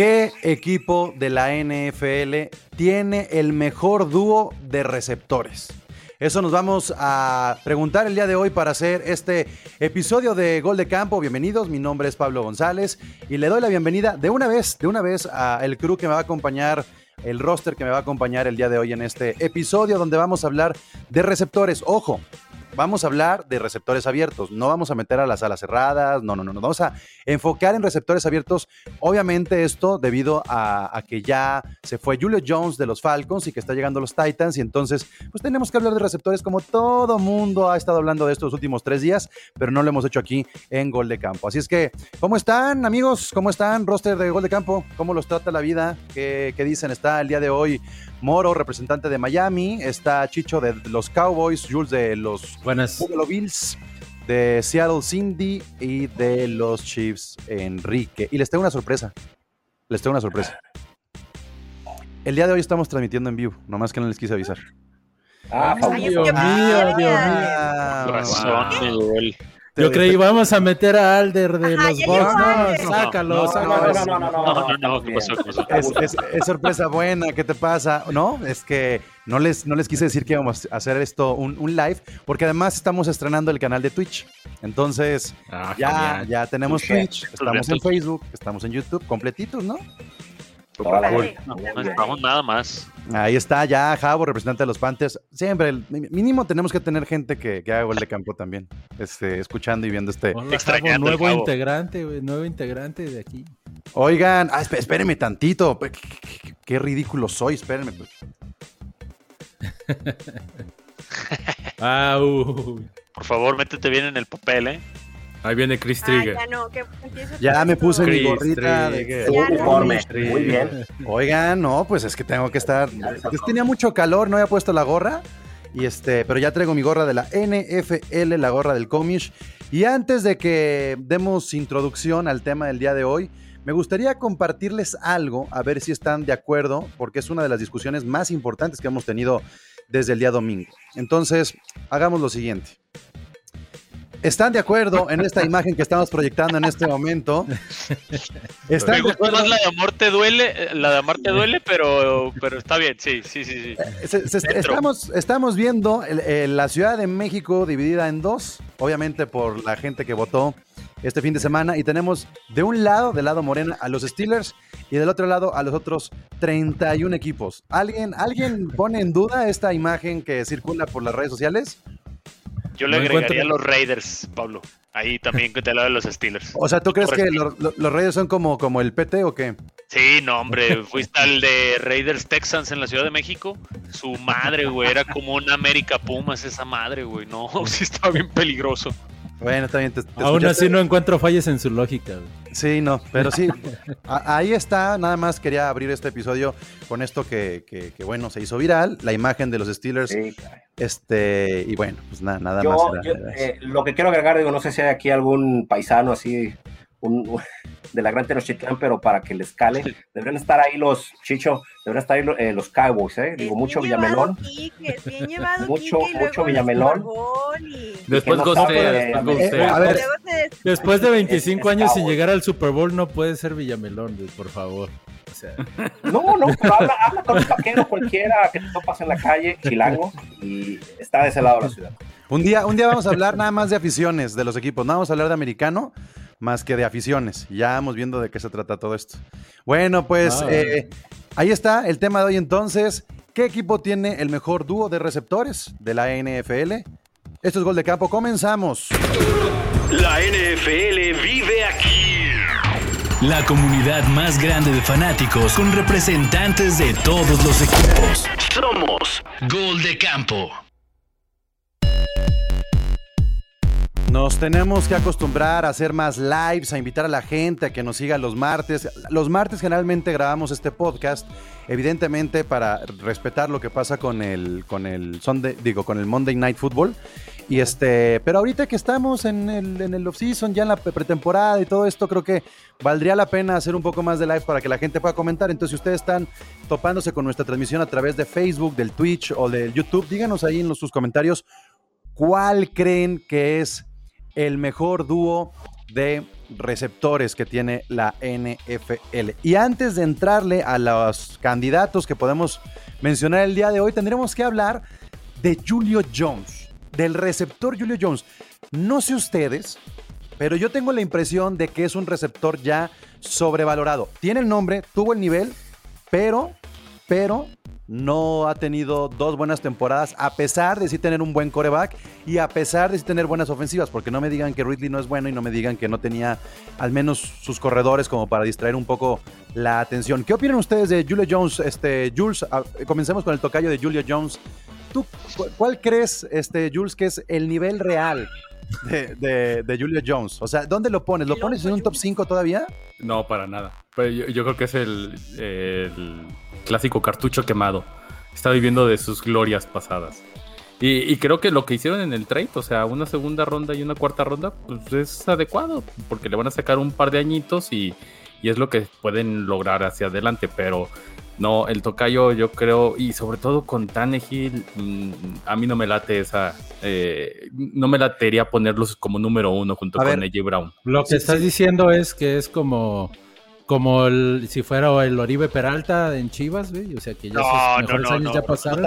¿Qué equipo de la NFL tiene el mejor dúo de receptores? Eso nos vamos a preguntar el día de hoy para hacer este episodio de Gol de Campo. Bienvenidos, mi nombre es Pablo González y le doy la bienvenida de una vez, de una vez al crew que me va a acompañar, el roster que me va a acompañar el día de hoy en este episodio donde vamos a hablar de receptores. Ojo, vamos a hablar de receptores abiertos, no vamos a meter a las alas cerradas, no, no, no, no, vamos a enfocar en receptores abiertos. Obviamente esto debido a, que ya se fue Julio Jones de los Falcons y que está llegando los Titans y entonces pues tenemos que hablar de receptores como todo mundo ha estado hablando de estos últimos tres días, pero no lo hemos hecho aquí en Gol de Campo. Así es que, ¿cómo están amigos? ¿Cómo están? Roster de Gol de Campo, ¿cómo los trata la vida? ¿Qué, qué dicen? Está el día de hoy Moro, representante de Miami, está Chicho de los Cowboys, Jules de los Buenas. Bills, de Seattle Cindy y de los Chiefs Enrique. Y les tengo una sorpresa. Les tengo una sorpresa. El día de hoy estamos transmitiendo en vivo, nomás que no les quise avisar. Ah, Dios mío, Dios mío. Yo creí, vamos a meter a Alder de los Bucks. No, sácalo, sácalo. No, no, no, no, Es, sorpresa buena, ¿qué te pasa? No, es que no les, no les quise decir que íbamos a hacer esto un, un live, porque además estamos estrenando el canal de Twitch. Entonces, ya, ya tenemos Twitch, estamos en Facebook, estamos en YouTube, completitos, ¿no? No, necesitamos nada más. Ahí está ya Javo, representante de los Panthers. Siempre, mínimo tenemos que tener gente que, que haga gol de campo también, este, escuchando y viendo este. nuevo integrante, nuevo integrante de aquí. Oigan, ah, espérenme tantito. Qué, ridículo soy, espérenme. Pues. Por favor, métete bien en el papel, ¿eh? Ahí viene Chris Trigger. ya, me puse mi gorrita de uniforme. Muy bien. Oigan, no, pues es que tengo que estar. Pues tenía mucho calor, no había puesto la gorra. Y este, pero ya traigo mi gorra de la NFL, la gorra del Comish. Y antes de que demos introducción al tema del día de hoy, me gustaría compartirles algo, a ver si están de acuerdo, porque es una de las discusiones más importantes que hemos tenido desde el día domingo. Entonces, hagamos lo siguiente. ¿Están de acuerdo en esta imagen que estamos proyectando en este momento? ¿Están Me gusta más la de amor te duele, eh, la de amor te duele, pero, pero está bien, sí, sí, sí. sí. Eh, estamos, estamos viendo la Ciudad de México dividida en dos, obviamente por la gente que votó este fin de semana, y tenemos de un lado, del lado morena, a los Steelers y del otro lado a los otros 31 equipos. ¿Alguien, ¿Alguien pone en duda esta imagen que circula por las redes sociales? Yo le agregaría a los Raiders, Pablo. Ahí también que te lo de los Steelers. O sea, ¿tú crees que los, Raiders son como, como el PT o qué? Sí, no, hombre. Fuiste al de Raiders Texans en la Ciudad de México. Su madre, güey, era como una América Pumas esa madre, güey. No, sí estaba bien peligroso. Bueno, también te, Aún así no encuentro fallas en su lógica. Sí, no, pero sí. ahí está. Nada más quería abrir este episodio con esto que, que, bueno, se hizo viral. La imagen de los Steelers. este, y bueno, pues nada, nada más. Eh, lo que quiero agregar, digo, no sé si hay aquí algún paisano así de la Gran Tenochtitlán, pero para que les cale, deberían estar ahí los, Chicho, deberían estar ahí eh, los Cowboys, ¿eh? Digo, mucho Villamelón. mucho, mucho Villamelón. Después después de 25 años sin llegar al Super Bowl no puede ser Villamelón, por favor. No, no, pero habla, habla con un vaquero cualquiera que te topas en la calle, chilango, y está de ese lado de la ciudad. Un día, un día vamos a hablar nada más de aficiones de los equipos, no vamos a hablar de americano, más que de aficiones. Ya vamos viendo de qué se trata todo esto. Bueno, pues ah. eh, ahí está el tema de hoy entonces. ¿Qué equipo tiene el mejor dúo de receptores de la NFL? Esto es Gol de Campo, comenzamos. La NFL vive aquí. La comunidad más grande de fanáticos con representantes de todos los equipos. Somos Gol de Campo. Nos tenemos que acostumbrar a hacer más lives, a invitar a la gente a que nos siga los martes. Los martes generalmente grabamos este podcast, evidentemente para respetar lo que pasa con el, con el digo, con el Monday Night Football. Y este, pero ahorita que estamos en el, en el off-season, ya en la pretemporada y todo esto, creo que valdría la pena hacer un poco más de live para que la gente pueda comentar. Entonces, si ustedes están topándose con nuestra transmisión a través de Facebook, del Twitch o del YouTube, díganos ahí en los, sus comentarios cuál creen que es el mejor dúo de receptores que tiene la NFL. Y antes de entrarle a los candidatos que podemos mencionar el día de hoy, tendremos que hablar de Julio Jones, del receptor Julio Jones. No sé ustedes, pero yo tengo la impresión de que es un receptor ya sobrevalorado. Tiene el nombre, tuvo el nivel, pero, pero no ha tenido dos buenas temporadas, a pesar de sí tener un buen coreback y a pesar de sí tener buenas ofensivas, porque no me digan que Ridley no es bueno y no me digan que no tenía al menos sus corredores como para distraer un poco la atención. ¿Qué opinan ustedes de Julio Jones? Este, Jules, a- comencemos con el tocayo de Julio Jones. ¿Tú cu- cuál crees, este, Jules, que es el nivel real de, de- de Julio Jones? O sea, ¿dónde lo pones? ¿Lo pones en un top 5 todavía? No, para nada. Pero yo, yo creo que es el, el clásico cartucho quemado. Está viviendo de sus glorias pasadas. Y, y creo que lo que hicieron en el trade, o sea, una segunda ronda y una cuarta ronda, pues es adecuado, porque le van a sacar un par de añitos y, y es lo que pueden lograr hacia adelante. Pero no, el tocayo yo creo, y sobre todo con Tannehill, mm, a mí no me late esa, eh, no me latería ponerlos como número uno junto A con ver. AJ Brown. Lo que Sí, estás sí. diciendo es que es como, como el, si fuera el Oribe Peralta en Chivas, güey. O sea que ya No, sus mejores no, años no. ya pasaron.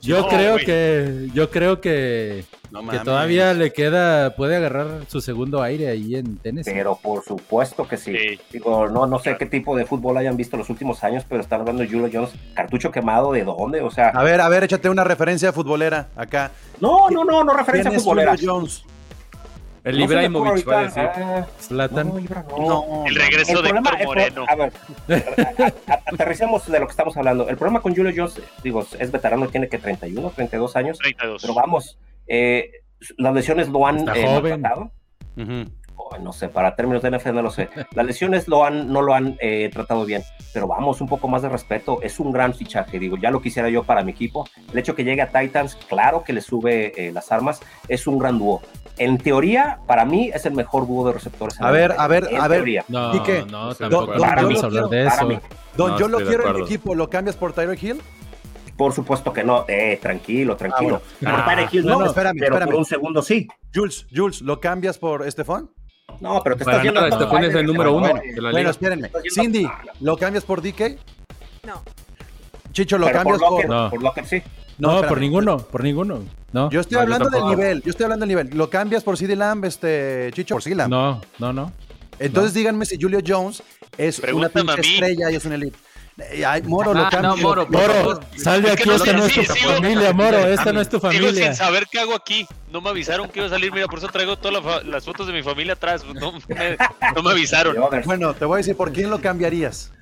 Yo creo güey. que, yo creo que, No que todavía le queda, puede agarrar su segundo aire ahí en Tennessee. Pero por supuesto que sí. Sí. Digo, no, no sé qué tipo de fútbol hayan visto los últimos años, pero están hablando de Julio Jones. ¿Cartucho quemado de dónde? O sea, A ver, a ver, échate una referencia futbolera acá. no, no, no, no referencia ¿Quién es futbolera. Julio Jones? El No Ibrahimovic va a decir. Ah, Zlatan. no, no. No. El regreso El de problema- Héctor el Moreno. A ver, a- a- aterricemos de lo que estamos hablando. El problema con Julio Jones, digo, es veterano, tiene que 31, 32 años, 32. pero vamos, eh, las lesiones lo han eh, joven. maltratado. Ujú. Oh, no sé, para términos de NFL no lo sé. Las lesiones lo han, no lo han eh, tratado bien, pero vamos, un poco más de respeto. Es un gran fichaje, digo, ya lo quisiera yo para mi equipo. El hecho que llegue a Titans, claro que le sube eh, las armas, es un gran dúo. En teoría, para mí es el mejor dúo de receptores. en A ver, a ver, en a ver. teoría. No, ¿Y qué? no, de tampoco no podemos Yo lo hablar de para eso. Don, No, yo lo de quiero en mi equipo, ¿lo cambias por Tyreek Hill? Por supuesto que no, eh, tranquilo, tranquilo. bueno. Por Tyreek Hill no, bueno, espérame, pero espérame. por un segundo sí. Jules, Jules, ¿lo cambias por Estefan? No, pero te estás yendo Estefan es el número uno Bueno, de la Bueno, liga. espérenme. Estás yendo- Cindy, Ah, no. ¿lo cambias por DK? No. Chicho, ¿lo Pero cambias por por...? Locker, No. por Locker sí. No, espérame. por ninguno, por ninguno. No, Yo estoy No, yo hablando del nivel, yo estoy hablando del nivel. ¿Lo cambias por CD Lamb, este, Chicho? Por CD Lamb. no, no, no. Entonces díganme si Julio Jones es Pregúntame una pinche estrella y es un elite. Eh, Ay, Moro, lo Ah, cambio. no, Moro, Moro, sal de Es que aquí, no esta no es tu sí, sigo- familia, Moro, esta no es tu Sigo familia. sin saber qué hago aquí. No me avisaron que iba a salir. Mira, por eso traigo todas la las fotos de mi familia atrás. No me, no me avisaron. Bueno, te voy a decir por quién lo cambiarías.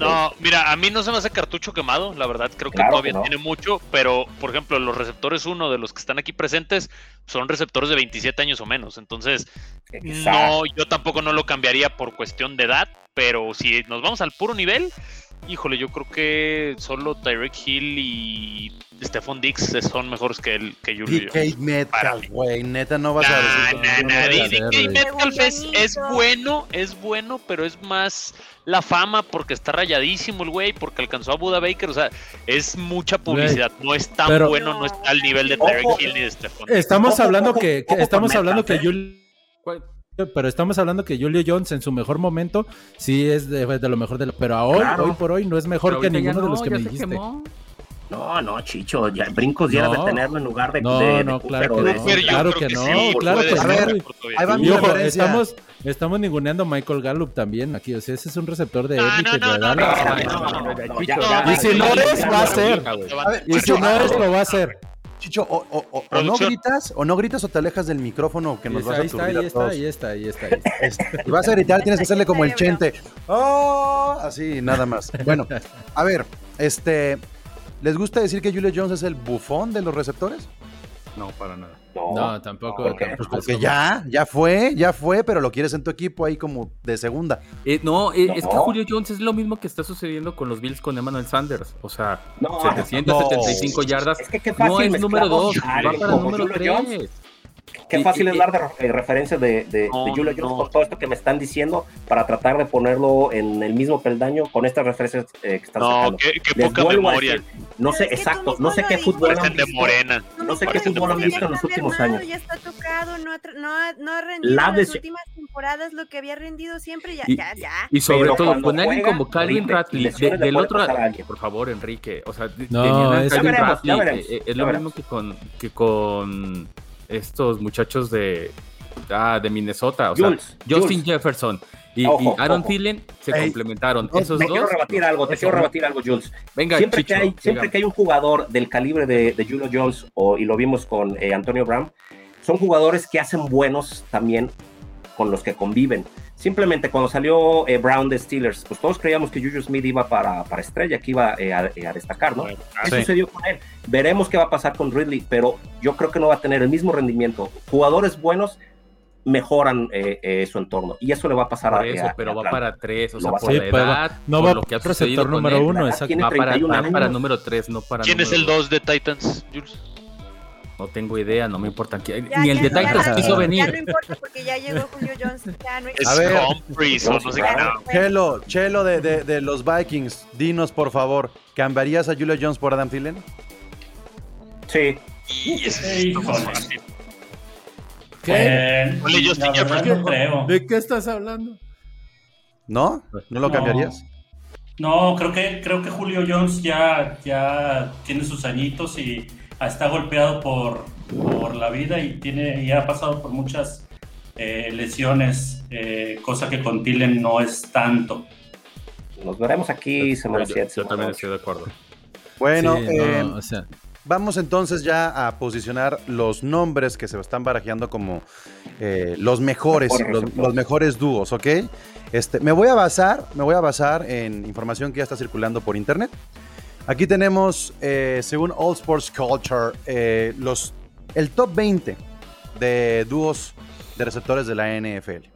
No, mira, a mí no se me hace cartucho quemado, la verdad, creo que Claro todavía que no. tiene mucho, pero por ejemplo, los receptores uno de los que están aquí presentes son receptores de 27 años o menos, entonces Exacto. no, yo tampoco no lo cambiaría por cuestión de edad, pero si nos vamos al puro nivel, híjole, yo creo que solo Tyreek Hill y Stephon Dix son mejores que el que Julio. DK Metcalf, güey, neta no vas a decir. nah, nah, no. Metcalf es, es bueno, es bueno, pero es más la fama porque está rayadísimo el güey, porque alcanzó a Buda Baker, o sea, es mucha publicidad, no es tan Pero- bueno, no está al nivel de. Tyreek Hill ni de Stephon. Estamos Ojo, hablando ojo, que, que ojo estamos hablando que Julio pero estamos hablando que Julio Jones en su mejor momento sí es de, de lo mejor de lo, pero a hoy, Claro. hoy por hoy no es mejor Pero que ya ninguno de los que ya me dijiste. quemó. No, no, Chicho, ya brincos dieras No. de tenerlo en lugar de. No, de- de no, claro que no, claro que no, sí, claro que ser no. Y ojo, estamos, estamos ninguneando a Michael Gallup también aquí, o sea, ese es un receptor de élite ya- ya- Y si no es, va a ser. Y si no es, lo va a hacer. Chicho, o, o- o- o no gritas, o no gritas o te alejas del micrófono que nos vas a ahí está, ahí está, ahí está, ahí está, ahí está. Y vas a gritar, tienes que hacerle como el chente. ¡Oh! Así, nada más. Bueno, a ver, este. ¿Les gusta decir que Julio Jones es el bufón de los receptores? No, para nada. No, No, tampoco, ¿por qué? tampoco es Porque como- ya, ya fue, ya fue, pero lo quieres en tu equipo ahí como de segunda. Eh, no, eh, No. es que Julio Jones es lo mismo que está sucediendo con los Bills con Emmanuel Sanders. O sea, No, 775 yardas. Es que qué fácil No es número mezclamos 2, a va para como número Julio Jones. 3. Qué Y- fácil y- es dar de, eh, referencias de, de, No, de Julio no. Jones con todo esto que me están diciendo para tratar de ponerlo en el mismo peldaño con estas referencias eh, que están No, sacando. qué, qué poca memoria. decir, no sé exacto, no sé qué fútbol han visto. morena. No sé qué fútbol han visto en los últimos años. Ya está tocado, no ha, no ha, no ha rendido La en las últimas temporadas lo que había rendido siempre. Ya, Y- ya, ya. Y sobre Pero todo, con alguien como Calvin le del otro por favor, Enrique, o sea, No, es- eh, eh, lo mismo que con, que con estos muchachos de, ah, de Minnesota, o Jules, sea, Justin Jules. Jefferson y, Ojo, y Aaron ojo. Thielen se Ey, complementaron. no, Esos Te dos. quiero rebatir algo, te quiero rebatir algo, Jules. Venga, siempre, Chicho, que hay, siempre que hay un jugador del calibre de, de Julio Jones, o, y lo vimos con eh, Antonio Brown, son jugadores que hacen buenos también con los que conviven. Simplemente cuando salió eh, Brown de Steelers, pues todos creíamos que Juju Smith iba para, para estrella, que iba eh, a, eh, a destacar, ¿no? ¿Qué Sí. sucedió con él? Veremos qué va a pasar con Ridley, pero yo creo que no va a tener el mismo rendimiento. Jugadores buenos mejoran eh, eh, su entorno y eso le va a pasar Por a, eso, a- pero a va para tres, o sea, va a por la pues, edad, no por va lo que ha receptor sucedido con número él, uno, exacto. Va para, 31 va para años. número 3, no para ¿Quién es el 2 de Titans, Jules? No tengo idea, no me importa. ¿Quién- Ya, Ni el ya, de ya, Titans ya, quiso ya no venir. importa porque ya llegó Julio Jones. Ya no Es A ver. Humphries o no sé qué. no. Chelo, Chelo de, de- de los Vikings, dinos por favor, ¿cambiarías a Julio Jones por Adam Thielen? Sí, Y sí fácil. Eh, Ponle Justin Jefferson. no creo. ¿De qué estás hablando? ¿No? ¿No lo No. cambiarías? No, creo que, creo que Julio Jones ya, ya tiene sus añitos y está golpeado por, por la vida y, tiene, y ha pasado por muchas eh, lesiones, eh, cosa que con Tillen no es tanto. nos veremos aquí semana Yo- 7. Yo también estoy de acuerdo. Bueno, Sí, eh, no, o sea, vamos entonces ya a posicionar los nombres que se están barajeando como eh, los mejores, Mejores los, receptores. los mejores dúos, ¿ok? Este, me voy a basar, me voy a basar en información que ya está circulando por internet. Aquí tenemos, eh, según All Sports Culture, eh, los, el top 20 de dúos de receptores de la NFL.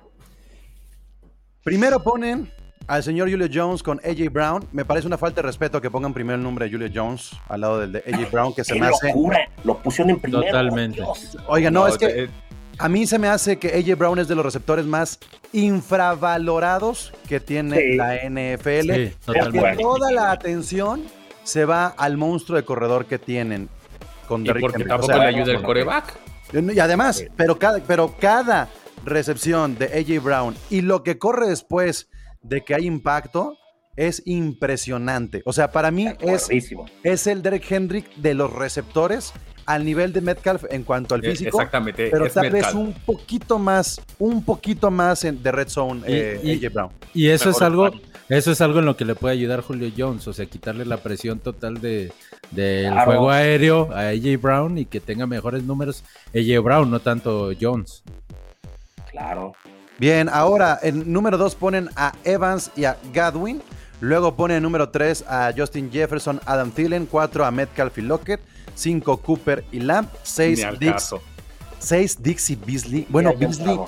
Primero ponen al señor Julio Jones con AJ Brown. Me parece una falta de respeto que pongan primero el nombre de Julio Jones al lado del de AJ Brown, que se ¡Qué me hace. locura! Lo pusieron en primero. Totalmente. Oiga, no, es que eh, a mí se me hace que AJ Brown es de los receptores más infravalorados que tiene Sí. la NFL. sí, porque totalmente. toda la atención se va al monstruo de corredor que tienen con y Derrick porque Henry. O tampoco sea, le ayuda el coreback. y además, pero cada, pero cada recepción de AJ Brown y lo que corre después de que hay impacto es impresionante. O sea, para mí es, es el Derek Hendrick de los receptores al nivel de Metcalf en cuanto al Eh, físico. Exactamente. Pero es tal vez un poquito más, un poquito más en, de Red Zone, Y- eh, y- AJ Brown. Y eso es algo, eso es algo en lo que le puede ayudar Julio Jones, o sea, quitarle la presión total de del Claro. juego aéreo a AJ Brown y que tenga mejores números AJ Brown, no tanto Jones. Claro. Bien, ahora en número 2 ponen a Evans y a Gadwin. Luego ponen en número 3 a Justin Jefferson, Adam Thielen. 4 a Metcalf y Lockett. 5 Cooper y Lamb. 6 Ni al Dix. caso. 6 Dix y Beasley. Bueno, Beasley.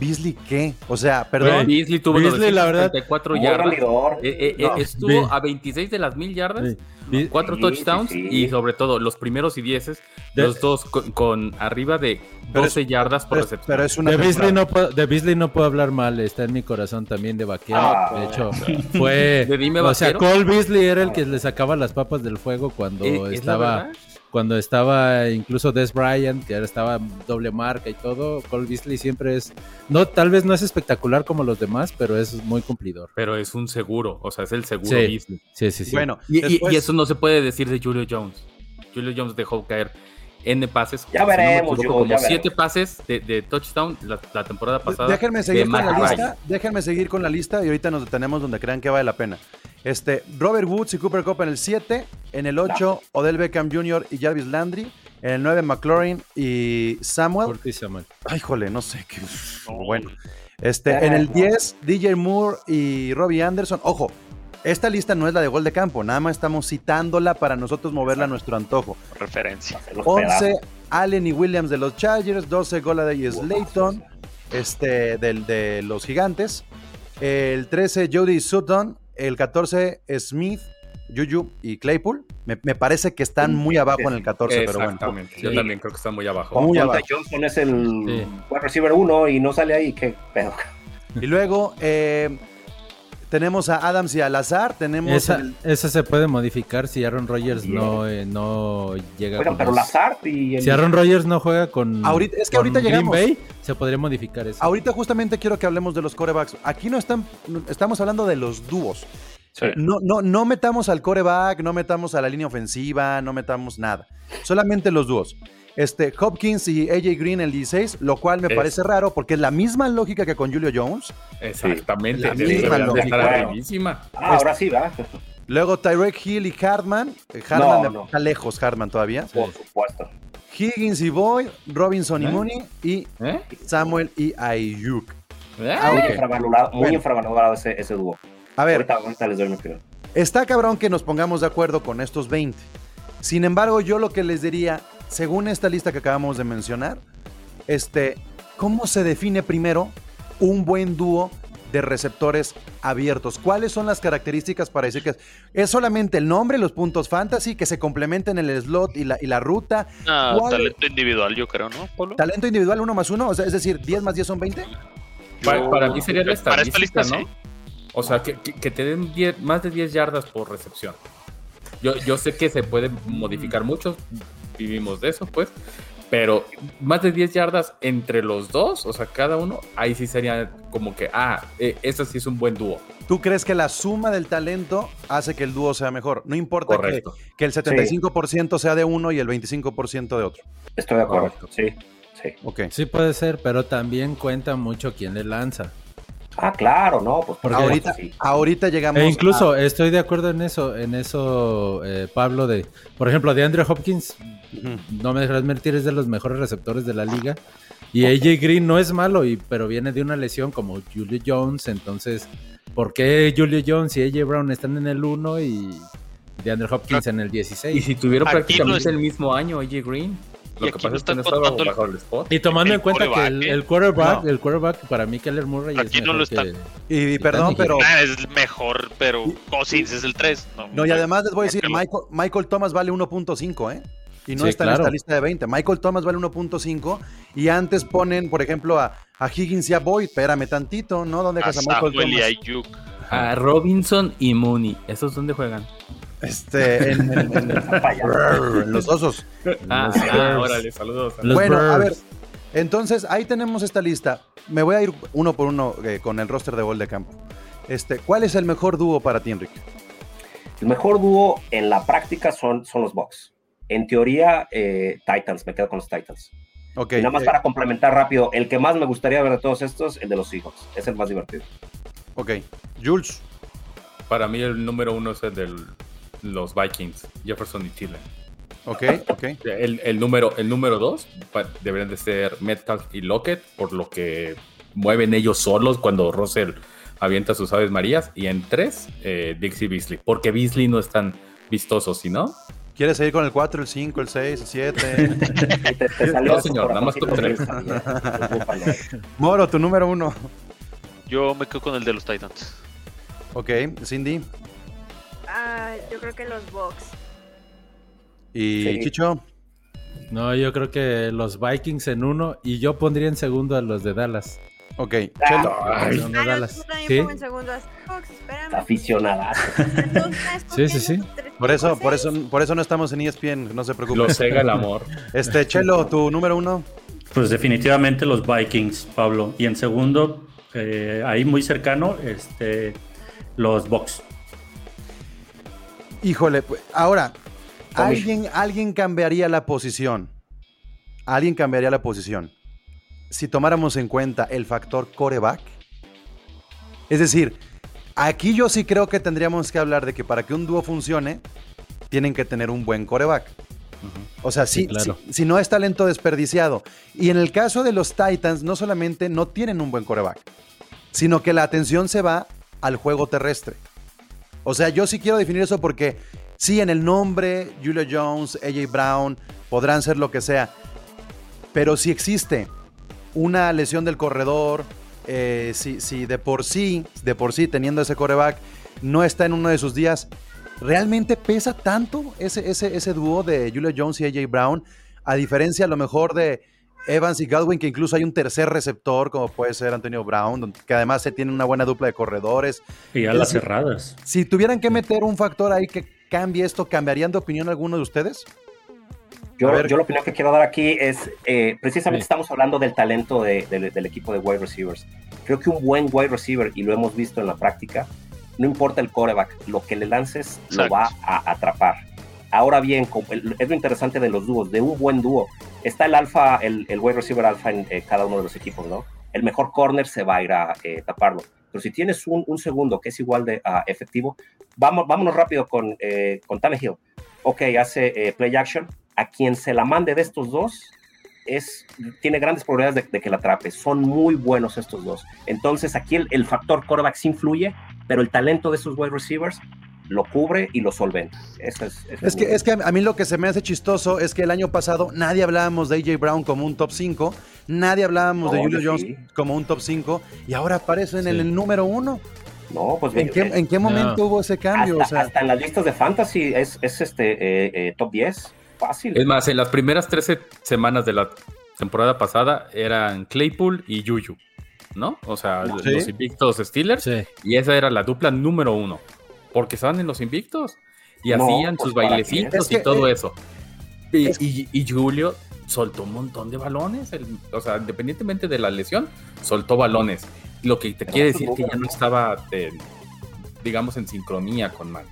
Beasley, ¿qué? O sea, perdón. Beasley tuvo Beasley, la verdad, 974 Muy yardas. Eh, eh, eh, No, estuvo Be- a 26 de las mil yardas, Sí. Be- cuatro Sí, touchdowns sí, sí. y sobre todo los primeros y dieces, De- los dos con, con arriba de Pero 12 yardas por pero, es- recepción. pero es una De Beasley, no puedo, de Beasley no puedo hablar mal, está en mi corazón también de vaquero. Ah. de hecho, fue. ¿De dime o sea? Cole Beasley era el que le sacaba las papas del fuego cuando Eh, ¿es estaba. verdad? Cuando estaba incluso Des Bryant, que ahora estaba doble marca y todo, Cole Beasley siempre es. No, tal vez no es espectacular como los demás, pero es muy cumplidor. Pero es un seguro, o sea, es el seguro Sí. Beasley. Sí, sí, sí. Bueno, Y, y- después- y eso no se puede decir de Julio Jones. Julio Jones dejó caer N pases. Ya si no me veremos, equivoco, como ya siete veremos. pases de, de touchdown la, la temporada pasada. Déjenme seguir con la lista. Déjenme seguir con la lista y ahorita nos detenemos donde crean que vale la pena. Este, Robert Woods y Cooper Cup en el 7. En el 8, Odell Beckham Jr. y Jarvis Landry. En el 9, McLaurin y Samuel. Curtis Samuel. Ay, jole, no sé qué. No, Bueno. Este, en el 10, DJ Moore y Robbie Anderson. Ojo, esta lista no es la de gol de campo, nada más estamos citándola para nosotros moverla a nuestro antojo. Referencia. Los 11, pedazos. Allen y Williams de los Chargers. 12, Goladay y Slayton este, del, de los Gigantes. El 13, Jody Sutton. El 14, Smith, Juju y Claypool, me, me parece que están muy abajo en el 14, pero bueno. Exactamente. Yo Sí. también creo que está muy abajo. Muy abajo. Johnson es el Sí. wide receiver 1 y no sale ahí. ¿Qué pedo? Y luego eh, tenemos a Adams y a Lazar, tenemos Esa, el- esa se puede modificar si Aaron Rodgers no, eh, no llega Oigan, con pero los- Lazard y el... Si Aaron Rodgers no juega con, Ahorita- es que con ahorita Green llegamos. Bay, se podría modificar eso. Ahorita justamente quiero que hablemos de los corebacks. Aquí no están, estamos hablando de los dúos. Sí. No, no, no metamos al coreback, no metamos a la línea ofensiva, no metamos nada. Solamente los dúos. Este, Hopkins y AJ Green el 16, lo cual me Es- parece raro porque es la misma lógica que con Julio Jones. Exactamente. La misma lógica. Ah, ahora sí, ¿verdad? Luego Tyreek Hill y Hartman. Eh, Hartman No, me- no. está lejos, Hartman todavía. Por supuesto. Higgins y Boyd, Robinson y ¿Eh? Mooney y ¿Eh? Samuel y Ayuk. ¿Eh? Ah, Muy infravalorado, muy Bueno. infravalorado ese, ese dúo. A ver, Ahorita, ahorita les doy mi opinión. Está cabrón que nos pongamos de acuerdo con estos 20. Sin embargo, yo lo que les diría, según esta lista que acabamos de mencionar, este, ¿cómo se define primero un buen dúo de receptores abiertos? ¿Cuáles son las características para decir que es, es solamente el nombre, los puntos fantasy, que se complementen el slot y la, y la ruta? Ah, ¿Cuál- talento individual, yo creo, ¿no, Polo? ¿Talento individual uno más uno? O sea, es decir, 10 más 10 son 20. Pa- para mí sería la Para esta lista, ¿no? sí. O sea, que, que- que te den 10 más de 10 yardas por recepción. Yo, yo sé que se puede modificar mucho, vivimos de eso, pues. Pero más de 10 yardas entre los dos, o sea, cada uno, ahí sí sería como que, ah, eh, eso sí es un buen dúo. ¿Tú crees que la suma del talento hace que el dúo sea mejor? No importa que, que el 75% sea de uno y el 25% de otro. Estoy de acuerdo. Correcto. Sí, sí. Ok. Sí puede ser, pero también cuenta mucho quién le lanza. Ah, claro, no, pues por Porque- Ahorita, sí. ahorita llegamos. E incluso a- estoy de acuerdo en eso, en eso, eh, Pablo, de, por ejemplo, de Andrew Hopkins, no me dejarás mentir, es de los mejores receptores de la liga. Y AJ Green no es malo, y, pero viene de una lesión como Julio Jones, entonces, ¿por qué Julio Jones y AJ Brown están en el 1 y de Andrew Hopkins en el 16? Y si tuvieron prácticamente no es- el mismo año, AJ Green, lo Y que aquí pasa no es que no estaba bajo el spot. Y tomando El en cuenta que quarterback, el, ¿eh? el quarterback, No. el quarterback para mí Keller Murray Aquí es no lo está- que- Y, y perdón, pero. Ah, es mejor, pero Cousins es el 3. No, y además les voy a decir. Michael, Michael Thomas vale 1.5, ¿eh? Y no Sí, está en claro. esta lista de 20. Michael Thomas vale 1.5 y antes ponen, por ejemplo, a, a Higgins y a Boyd. Espérame tantito, ¿no? ¿Dónde A dejas a Michael Samuel y Thomas? Ayuk. A Robinson y Mooney, ¿esos dónde juegan? Este, en, en- en- Vaya. en los osos. Ah, Los ah, órale, saludos. Los bueno, a ver, entonces ahí tenemos esta lista. Me voy a ir uno por uno eh, con el roster de gol de campo. Este, ¿Cuál es el mejor dúo para ti, Enrique? El mejor dúo en la práctica son, son los Bucks. En teoría, eh, Titans, me quedo con los Titans. Ok. y nada más eh, para complementar rápido, el que más me gustaría ver de todos estos, el de los Seahawks. Es el más divertido. ok. Jules. Para mí el número uno es el de los Vikings, Jefferson y Thielen. Ok, ok. El, el número, el número dos deberían de ser Metcalf y Lockett, por lo que mueven ellos solos cuando Russell avienta sus aves marías. Y en tres, eh, Dixie Beasley, porque Beasley no es tan vistoso, ¿sí no? ¿Quieres seguir con el 4, el 5, el 6, el 7? Y te- te No, señor, nada más top tres. Moro, tu número uno. Yo me quedo con el de los Titans. Ok, Cindy. Ah, yo creo que los Bucks. Y Sí. Chicho. No, yo creo que los Vikings en uno y yo pondría en segundo a los de Dallas. Ok, Ah, Chelo. Ay, de Ah, no, Dallas. yo también ¿Sí? pongo en segundo a Bucks, espérame. Aficionada. Sí, sí, sí. Por eso, por eso, por eso no estamos en ESPN, no se preocupe. Lo cega el amor. Este, Chelo, tu número uno. Pues definitivamente los Vikings, Pablo. Y en segundo, eh, ahí muy cercano, este, los Bucks. Híjole, pues, ahora, alguien, alguien cambiaría la posición. Alguien cambiaría la posición. Si tomáramos en cuenta el factor coreback. Es decir, aquí yo sí creo que tendríamos que hablar de que para que un dúo funcione, tienen que tener un buen coreback. O sea, Sí, si, claro. si- si no es talento desperdiciado. Y en el caso de los Titans, no solamente no tienen un buen coreback, sino que la atención se va al juego terrestre. O sea, yo sí quiero definir eso porque sí, en el nombre, Julio Jones, AJ Brown, podrán ser lo que sea. Pero si existe una lesión del corredor, eh, si, si de por sí, de por sí teniendo ese coreback, no está en uno de sus días, ¿realmente pesa tanto ese, ese, ese dúo de Julio Jones y AJ Brown? A diferencia a lo mejor de Evans y Godwin, que incluso hay un tercer receptor, como puede ser Antonio Brown, que además se tiene una buena dupla de corredores. Y a las Es- cerradas. Si tuvieran que meter un factor ahí que cambie esto, ¿cambiarían de opinión alguno de ustedes? Yo, ver. yo la opinión que quiero dar aquí es, eh, precisamente Sí. estamos hablando del talento de- de- del equipo de wide receivers. Creo que un buen wide receiver, y lo hemos visto en la práctica, no importa el coreback, lo que le lances lo va a atrapar. Ahora bien, es lo interesante de los dúos, de un buen dúo. Está el alfa, el, el wide receiver alfa en eh, cada uno de los equipos, ¿no? El mejor corner se va a ir a eh, taparlo. Pero si tienes un, un segundo que es igual de ah, efectivo, vamos, vámonos rápido con, eh, con Tannehill. Ok, hace eh, play action. A quien se la mande de estos dos es, tiene grandes probabilidades de, que la atrape. Son muy buenos estos dos. Entonces aquí el, el factor quarterback sí influye, pero el talento de esos wide receivers lo cubre y lo solventa. Eso es, eso Es muy que, es que a mí lo que se me hace chistoso es que el año pasado nadie hablábamos de AJ Brown como un top 5, nadie hablábamos de Julio Jones como un top 5 y ahora aparece en Sí. el, número 1. No, pues ¿En qué, eh, en qué momento hubo ese cambio? hasta, O sea, hasta en las listas de fantasy es, es este eh, eh, top 10. Fácil. Es más, en las primeras 13 semanas de la temporada pasada eran Claypool y Juju, ¿no? O sea, Sí. los invictos Steelers. Sí. Y esa era la dupla número uno. Porque estaban en los invictos. Y No, hacían pues, sus bailecitos que, y todo eh, eso. Y, es- y- y Julio soltó un montón de balones. el- o sea, independientemente de la lesión, soltó balones. Lo que te quiere decir que ya no estaba, eh, digamos, en sincronía con Matt.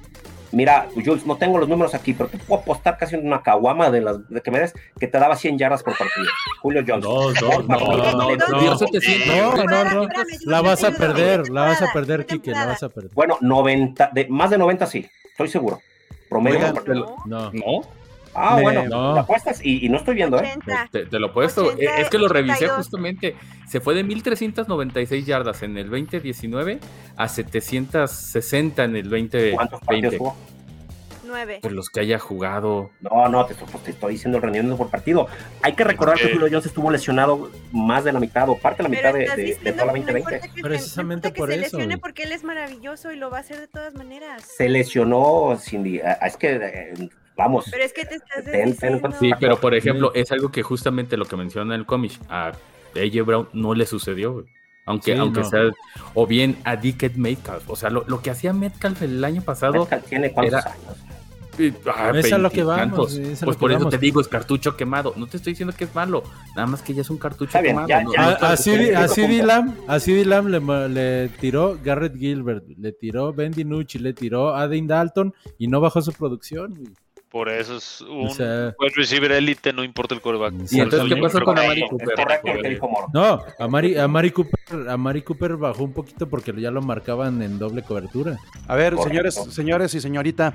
Mira, Jules, no tengo los números aquí, pero te puedo apostar casi una caguama de las de que me des que te daba 100 yardas por partido. Julio Jones. No, no, no, no. Dio 700. No, La no vas a perder, la vas a perder, Kike, la vas a perder. Bueno, 90, de, más de 90 sí, estoy seguro. Promedio. No, No. Ah, Me- bueno, no. la apuestas y, y no estoy viendo, ¿eh? 80. Te, te lo he puesto. 80, es que lo revisé 82. justamente. Se fue de 1396 yardas en el 2019 a 760 en el ¿Cuántos partidos 2020. jugó? 9. Por los que haya jugado. No, no, te, pues, te estoy diciendo el rendimiento por partido. Hay que recordar que. Julio Jones estuvo lesionado más de la mitad o parte de la mitad de, de- de toda la que no 2020. importa que se- Precisamente no importa que por se eso, lesione porque él es maravilloso y lo va a hacer de todas maneras. Se lesionó, Cindy. Ah, Es que, eh, vamos, Pero es que te estás Ten- ten en desdiciendo. cuenta- Sí, pero por ejemplo, es algo que justamente lo que menciona el cómic. A AJ Brown no le sucedió, güey. Aunque, Sí, aunque no. sea. O bien a Dickett Metcalf. O sea, lo, lo que hacía Metcalf el año pasado. Metcalf tiene cuántos era- años. ah, Es a lo que vamos, es a lo Pues que por eso vamos. te digo, es cartucho quemado. No te estoy diciendo que es malo. Nada más que ya es un cartucho Está bien, quemado. ya- no- ya. no A, está- a CD punto. a CD Lamb, a CD Lamb le, le tiró Garrett Gilbert, le tiró Ben DiNucci, le tiró Adin Dalton y no bajó su producción. güey. Por eso es un O sea- wide receiver élite, no importa el quarterback. ¿Y entonces qué pasó con Amari Cooper? No, a Mari, a Mari Cooper, a Mari Cooper bajó un poquito porque ya lo marcaban en doble cobertura. a ver, Correcto. señores, señores y señorita,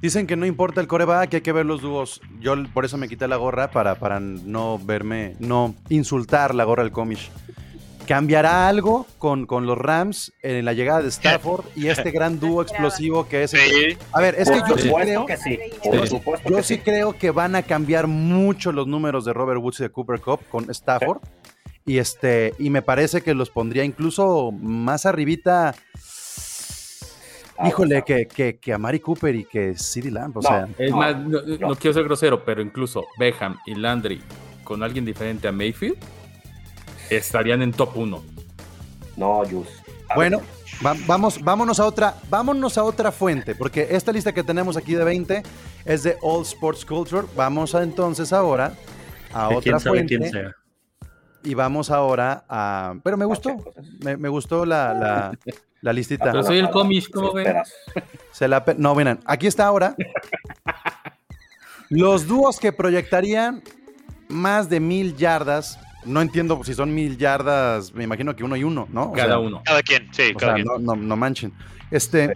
dicen que no importa el coreback, que hay que ver los dúos. Yo por eso me quité la gorra para, para no verme, no insultar la gorra del cómic. ¿Cambiará algo con, con los Rams en la llegada de Stafford y este gran dúo explosivo que es? A ver, es que yo sí creo, que sí. Yo sí creo que van a cambiar mucho los números de Robert Woods y de Cooper Cup con Stafford. Y este, y me parece que los pondría incluso más arribita. Ah, Híjole, sea, que, que, que a Mari Cooper y que CeeDee Lamb. O No. sea, Es No, más, no, no no. quiero ser grosero, pero incluso Beckham y Landry con alguien diferente a Mayfield estarían en top 1. No, ver, bueno, va- vamos, vámonos a otra, vámonos a otra fuente, porque esta lista que tenemos aquí de 20 es de All Sports Culture. Vamos a, entonces ahora a otra quién sabe fuente quién sea. y vamos ahora a. Pero me gustó, me, me gustó la, la, la listita. Pero soy el cómic, ¿cómo ven? Esperas. Se la pe- no, miren, aquí está ahora. Los dúos que proyectarían más de mil yardas. No entiendo si son mil yardas, me imagino que uno y uno, ¿no? O Cada sea, uno. cada quien, sí, O cada sea, quien. no, no, no manchen. Este,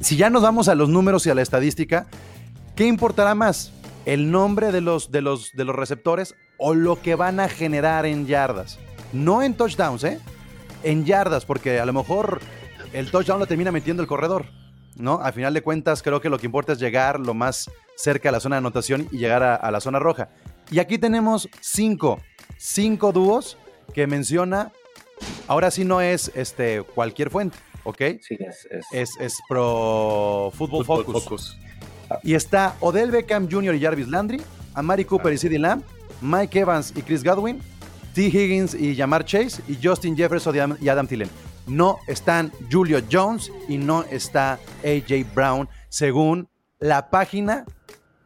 si ya nos vamos a los números y a la estadística, ¿qué importará más? ¿El nombre de los, de los, de los receptores o lo que van a generar en yardas? No en touchdowns, ¿eh? En yardas, porque a lo mejor el touchdown lo termina metiendo el corredor, ¿no? A final de cuentas, creo que lo que importa es llegar lo más cerca a la zona de anotación y llegar a, a la zona roja. Y aquí tenemos cinco, cinco dúos que menciona Ahora sí no es este, cualquier fuente. ¿ok? Sí, es, es- Es, es Pro Football, Football Focus. Focus. Y está Odell Beckham Jr. y Jarvis Landry, Amari Cooper y CeeDee Lamb, Mike Evans y Chris Godwin, T. Higgins y Jamar Chase y Justin Jefferson y Adam- y Adam Thielen. No están Julio Jones y no está AJ Brown, según la página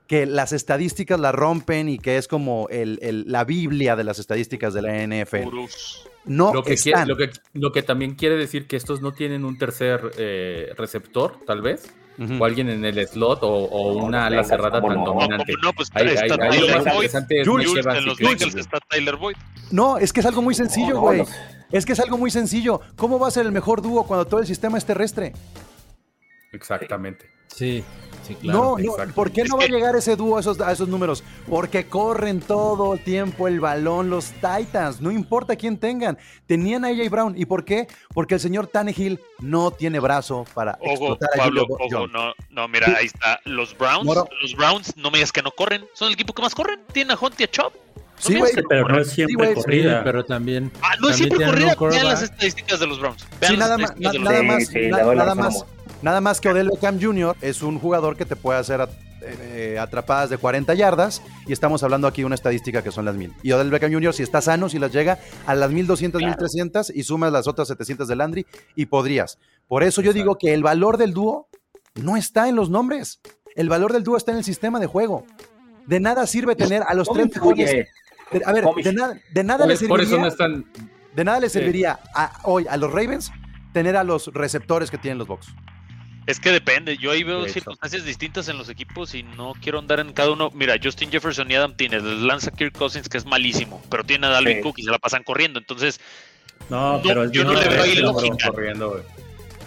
que las estadísticas la rompen y que es como el- el- la Biblia de las estadísticas de la NFL. No Lo que, quiere- están. lo, que, lo que también quiere decir que estos no tienen un tercer eh, receptor, tal vez, o alguien en el slot, o, una ala cerrada ¿cómo tan dominante. no, pues Ahí- está ahí- ahí lo Tyler más Boyd. en los Bengals está Tyler Boyd. No, es que es algo muy sencillo, No, güey. Es que es algo muy sencillo. ¿Cómo va a ser el mejor dúo cuando todo el sistema es terrestre? Exactamente. Sí, sí, claro. no, no. ¿por qué no va a llegar ese dúo a esos, a esos números? Porque corren todo el tiempo el balón los Titans, no importa quién tengan. Tenían a AJ Brown, ¿y por qué? Porque el señor Tannehill no tiene brazo para Ojo, explotar Pablo, ojo, no, no, mira, ahí está. Los Browns, Moro. los Browns, no me digas que no corren. Son el equipo que más corren. Tienen a Hunt y a Chop. Sí, güey. digas que Pero no es siempre sí, Sí, corrida. pero también. Ah, no es siempre corrida. Vean las estadísticas de los Browns. Vean Sí, las nada más, estadísticas de na- los nada Browns. más, Sí, sí, nada más. Nada más que Odell Beckham Jr. es un jugador que te puede hacer eh, atrapadas de 40 yardas y estamos hablando aquí de una estadística que son las 1000. Y Odell Beckham Jr. si está sano, si las llega a las 1200, Claro. 1300 y sumas las otras 700 de Landry y podrías. Por eso yo digo que el valor del dúo no está en los nombres. El valor del dúo está en el sistema de juego. De nada sirve tener a los ¿Cómo tres mejores. A ver, de nada, de nada Por, le por eso serviría. no están. De nada le serviría a- hoy a los Ravens tener a los receptores que tienen los Bucks. Es que depende. Yo ahí veo De circunstancias distintas en los equipos y no quiero andar en cada uno. Mira, Justin Jefferson y Adam Thielen les lanza Kirk Cousins, que es malísimo, pero tiene a Dalvin Sí. Cook y se la pasan corriendo. Entonces, No, pero es yo no le diferente, veo ahí lógica. corriendo, güey.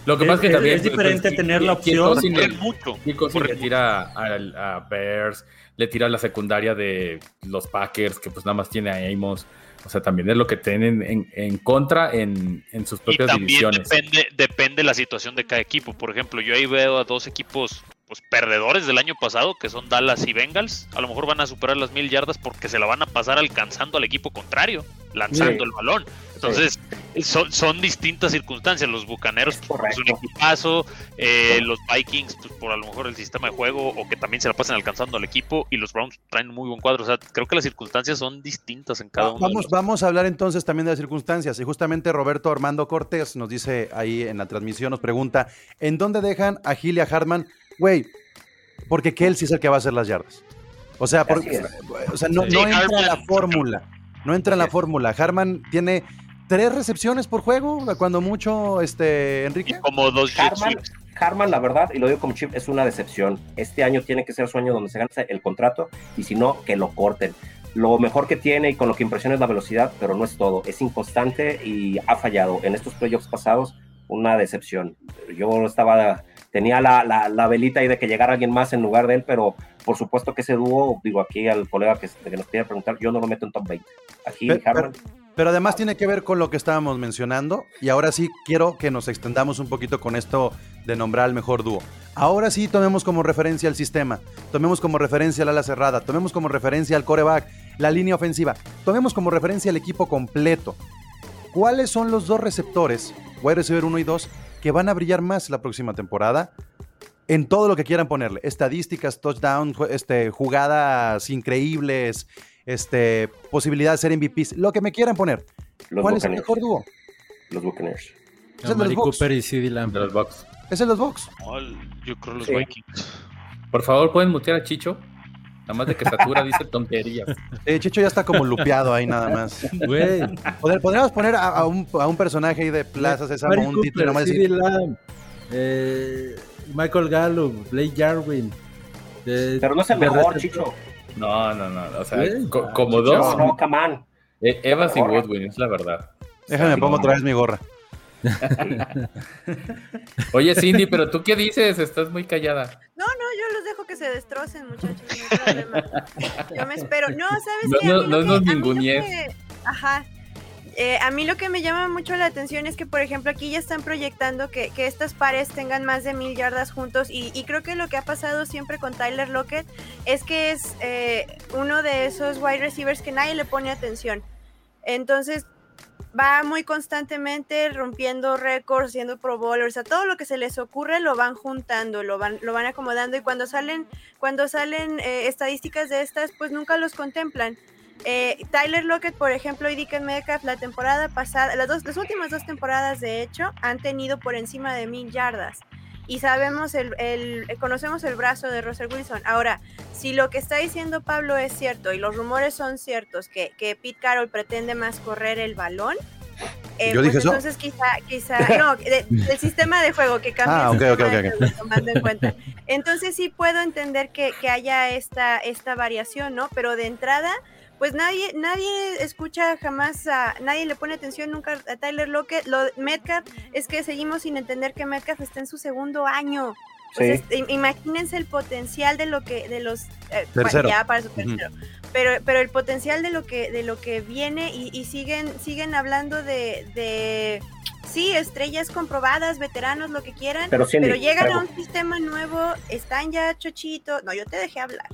Lo que Es- pasa es que es- también. es diferente pues, tener la opción. Le- mucho. Kirk Cousins corren le tira al- a, Bears, le tira a la secundaria de los Packers, que pues nada más tiene a Amos. O sea, también es lo que tienen en, en contra en, en sus Y propias también divisiones. depende, depende la situación de cada equipo. Por ejemplo, yo ahí veo a dos equipos pues perdedores del año pasado, que son Dallas y Bengals. A lo mejor van a superar las mil yardas porque se la van a pasar alcanzando al equipo contrario, lanzando Sí. el balón. Entonces, son, son distintas circunstancias. Los Bucaneros, Es pues, es un correcto. equipazo. eh, los Vikings, pues por a lo mejor el sistema de juego, o que también se la pasen alcanzando al equipo. Y los Browns traen muy buen cuadro. O sea, creo que las circunstancias son distintas en cada uno. de Vamos, los- vamos a hablar entonces también de las circunstancias. Y justamente Roberto Armando Cortés nos dice ahí en la transmisión, nos pregunta, ¿en dónde dejan a Gil y a Hartman? Güey, porque Kelsey es el que va a hacer las yardas. O sea, o sea no, no entra la fórmula. No entra en la fórmula. Hartman tiene tres recepciones por juego, cuando mucho, este, Enrique. como dos Harman. Harman, la verdad, y lo digo como chip, es una decepción. Este año tiene que ser su año donde se gane el contrato y si no, que lo corten. Lo mejor que tiene y con lo que impresiona es la velocidad, pero no es todo. Es inconstante y ha fallado. En estos playoffs pasados, una decepción. Yo estaba, tenía la, la, la velita ahí de que llegara alguien más en lugar de él, pero por supuesto que ese dúo, digo aquí al colega que, que nos quiere preguntar, yo no lo meto en top 20. Aquí Harman, Pero además tiene que ver con lo que estábamos mencionando. Y ahora sí quiero que nos extendamos un poquito con esto de nombrar al mejor dúo. Ahora sí tomemos como referencia el sistema, tomemos como referencia la ala cerrada, tomemos como referencia al coreback, la línea ofensiva, tomemos como referencia el equipo completo. ¿Cuáles son los dos receptores, wide receiver 1 y 2, que van a brillar más la próxima temporada? En todo lo que quieran ponerle, estadísticas, touchdown, ju- este, jugadas increíbles, este, posibilidad de ser MVPs, lo que me quieran poner. los ¿Cuál es el mejor dúo? Los Buccaneers. Es el los. Cooper y CD Lamb. de los Bucks. Es el de los Bucks. Yo creo los Sí. Vikings. Por favor, pueden mutear a Chicho. Nada más de que Satura dice tonterías. Eh, Chicho ya está como lupeado ahí nada más. Güey. Podríamos poner a, a un, a un personaje ahí de Plaza Sésamo, Amari un título Cooper, nada más CD Lamb, eh, Michael Gallup, Blake Jarwin. eh, Pero no es el mejor. Chicho. No, no, no. O sea, co- como dos, No, no, come on. eh, Evans y. Woodwin, es la verdad. déjame pongo otra vez mi gorra. Oye, Cindy, pero tú qué dices? Estás muy callada. No, no, yo los dejo que se destrocen, muchachos, no hay problema. Yo me espero. No, ¿sabes No, qué? No, que- lo ningunees. que- Ajá. Eh, a mí lo que me llama mucho la atención es que, por ejemplo, aquí ya están proyectando que, que estas pares tengan más de mil yardas juntos y, creo que lo que ha pasado siempre con Tyler Lockett es que es eh, uno de esos wide receivers que nadie le pone atención. Entonces, va muy constantemente rompiendo récords, haciendo pro bowlers, a todo lo que se les ocurre lo van juntando, lo van, lo van acomodando y cuando salen, cuando salen eh, estadísticas de estas, pues nunca los contemplan. Eh, Tyler Lockett, por ejemplo, y Dickens Metcalf, la temporada pasada, las, dos, las últimas dos temporadas, de hecho, han tenido por encima de mil yardas. Y sabemos, el, el, conocemos el brazo de Russell Wilson. Ahora, si lo que está diciendo Pablo es cierto y los rumores son ciertos, que, que Pete Carroll pretende más correr el balón, eh, ¿Yo pues dije eso? entonces quizá, quizá, no, de- del sistema de juego que cambia. Ah, el ok, sistema ok, de ok, ok. juego, tomando en cuenta. Entonces sí puedo entender que, que haya esta, esta variación, ¿no? Pero de entrada, pues nadie, nadie escucha jamás a, nadie le pone atención nunca a Tyler Lockett. Lo, Metcalf, es que seguimos sin entender que Metcalf está en su segundo año. Sí. es- imagínense el potencial de lo que, de los eh, Tercero. ya para su tercero. Pero, pero el potencial de lo que, de lo que viene y, y siguen, siguen hablando de, de sí, estrellas comprobadas, veteranos, lo que quieran, Pero Cindy, llegan a un sistema nuevo, están ya chochitos, no, yo te dejé hablar.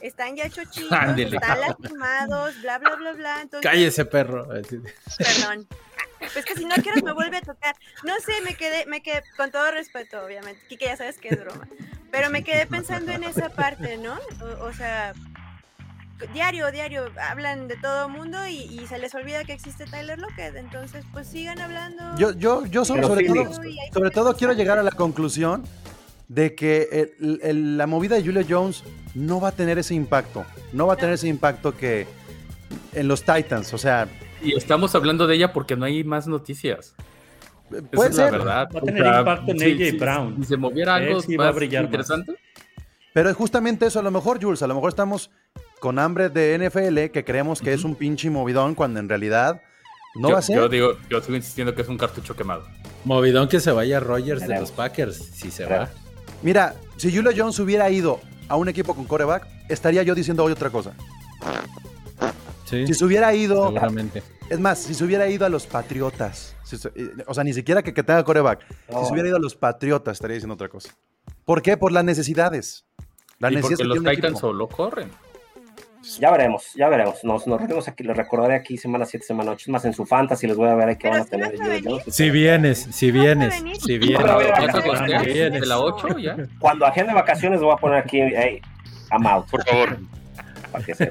Están ya chochitos, Ándele. están lastimados, bla, bla, bla, bla. Entonces, Cállese, perro. Perdón. Pues que si no quieres me vuelve a tocar. No sé, me quedé, me quedé, con todo respeto, obviamente. Kike, ya sabes que es broma. Pero me quedé pensando en esa parte, ¿no? O, o sea, diario, diario, hablan de todo mundo y, y se les olvida que existe Tyler Lockett. Entonces, pues sigan hablando. Yo, yo, yo sobre, sobre sí, todo, sobre todo quiero llegar a la conclusión de que el- el- la movida de Julio Jones no va a tener ese impacto. No va a tener ese impacto que en los Titans. O sea, Y estamos hablando de ella porque no hay más noticias. Esa puede es la ser. verdad. Va a tener impacto en AJ Brown. Si se moviera algo sí va a más brillar más. interesante. Pero es justamente eso, a lo mejor, Jules, a lo mejor estamos con hambre de NFL que creemos que es un pinche movidón cuando en realidad no yo, va a ser. Yo digo, yo sigo insistiendo que es un cartucho quemado. Movidón que se vaya Rogers de los Packers, si se va. Mira, si Julio Jones hubiera ido a un equipo con coreback, estaría yo diciendo hoy otra cosa. Sí, Si se hubiera ido, seguramente. es más, si se hubiera ido a los Patriotas, si se- eh, o sea, ni siquiera que, que tenga coreback, No. si se hubiera ido a los Patriotas, estaría diciendo otra cosa. ¿Por qué? Por las necesidades. Y necesidades porque que los Titans solo corren. Ya veremos, ya veremos. Nos, nos reunimos aquí, les recordaré aquí semana 7, semana 8. Es más, en su fantasy les voy a ver ahí que Pero van a si tener. a. Si vienes, si vienes, si vienes. ¿De la 8 ya? Cuando agende vacaciones voy a poner aquí, hey, I'm out. Por favor.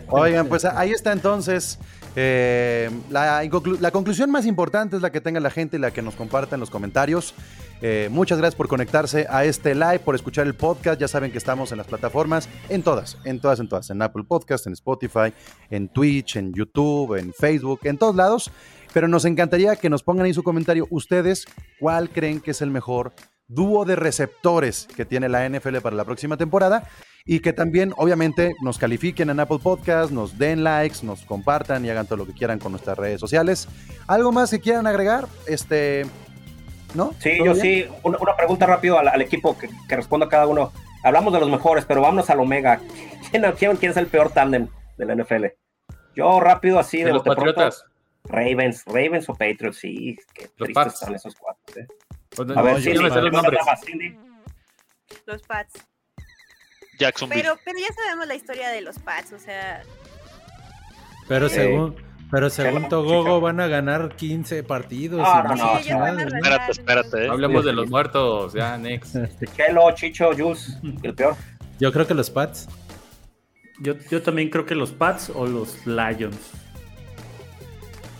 Oigan, pues ahí está entonces. Eh, la, conclusión más importante es la que tenga la gente y la que nos comparta en los comentarios. Eh, muchas gracias por conectarse a este live, por escuchar el podcast. Ya saben que estamos en las plataformas, en todas, en todas, en todas. En Apple Podcast, en Spotify, en Twitch, en YouTube, en Facebook, en todos lados. Pero nos encantaría que nos pongan ahí su comentario. Ustedes, ¿cuál creen que es el mejor dúo de receptores que tiene la NFL para la próxima temporada? Y que también, obviamente, nos califiquen en Apple Podcast, nos den likes, nos compartan y hagan todo lo que quieran con nuestras redes sociales. ¿Algo más que quieran agregar? Este. ¿No? Sí, ¿Todo yo bien? sí. Una, una pregunta rápido al, al equipo que, que responda cada uno. Hablamos de los mejores, pero vámonos al Omega. ¿Quién, quién, quién es el peor tándem de la NFL? Yo rápido así de, De los bote pronto, Patriotas. Ravens, Ravens o Patriots, sí, qué Los tristes Pats. están esos cuatro. ¿eh? Pues, A no, ver, yo Cindy, no me sé los. Los Pats. Jacksonville. Pero, pero ya sabemos la historia de los Pats, o sea, Pero según, pero según Togogo van a ganar 15 partidos. No, y no, no, ¿no? Espérate, espérate. eh. Hablemos de los muertos, ya, next. Chelo, Chicho, Jules, el peor. Yo creo que los Pats. Yo, yo también creo que los Pats o los Lions.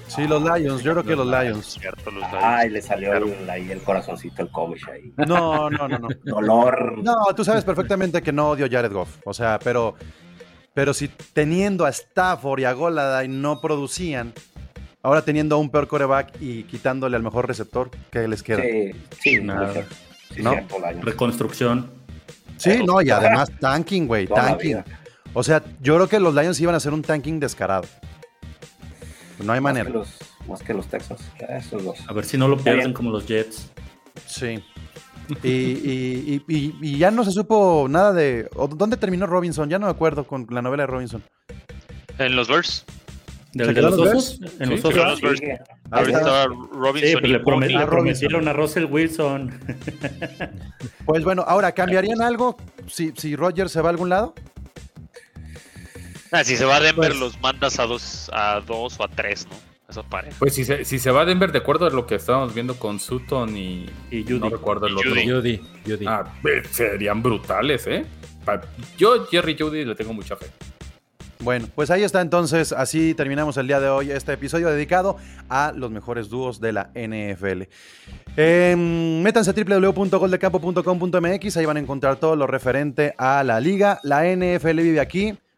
Sí, los Lions, yo creo que los Lions. Cierto, los Lions. Ay, le salió el, ahí el corazoncito, el comish ahí. No, no, no, no. Dolor. No, tú sabes perfectamente que no odio a Jared Goff. O sea, pero, pero si teniendo a Stafford y a Golada y no producían, ahora teniendo a un peor coreback y quitándole al mejor receptor, ¿qué les queda? Sí, Sí, sí, Nada. muy cierto. Sí, ¿No? cierto, Lions. Reconstrucción. no, y además tanking, güey, tanking. O sea, yo creo que los Lions iban a hacer un tanking descarado. No hay Más manera. que los, más que los Texans. Esos dos. A ver si no lo pierden bien. como los Jets. Sí. Y, y- y- y- y ya no se supo nada de. ¿Dónde terminó Robinson? Ya no me acuerdo con la novela de Robinson. En los Bears. ¿Del ¿Se de los los osos? En Sí, los osos. los Bears. Ahorita estaba Robinson Sí, pues y le, promet- Ah, prometieron a Russell Wilson. Pues bueno, ahora, ¿cambiarían algo si, si Roger se va a algún lado? Ah, si se va a Denver, Pues- los mandas a dos, a dos o a tres, ¿no? esa pareja. Pues si se, si se va a Denver, de acuerdo a lo que estábamos viendo con Sutton y, Y Judy. no recuerdo el Y otro. Judy. Judy, Judy. Ah, eh, serían brutales, ¿eh? Yo, Jerry Judy, le tengo mucha fe. Bueno, pues ahí está entonces, así terminamos el día de hoy este episodio dedicado a los mejores dúos de la NFL. Eh, métanse a www.goldecampo.com.mx, ahí van a encontrar todo lo referente a la liga. La NFL vive aquí.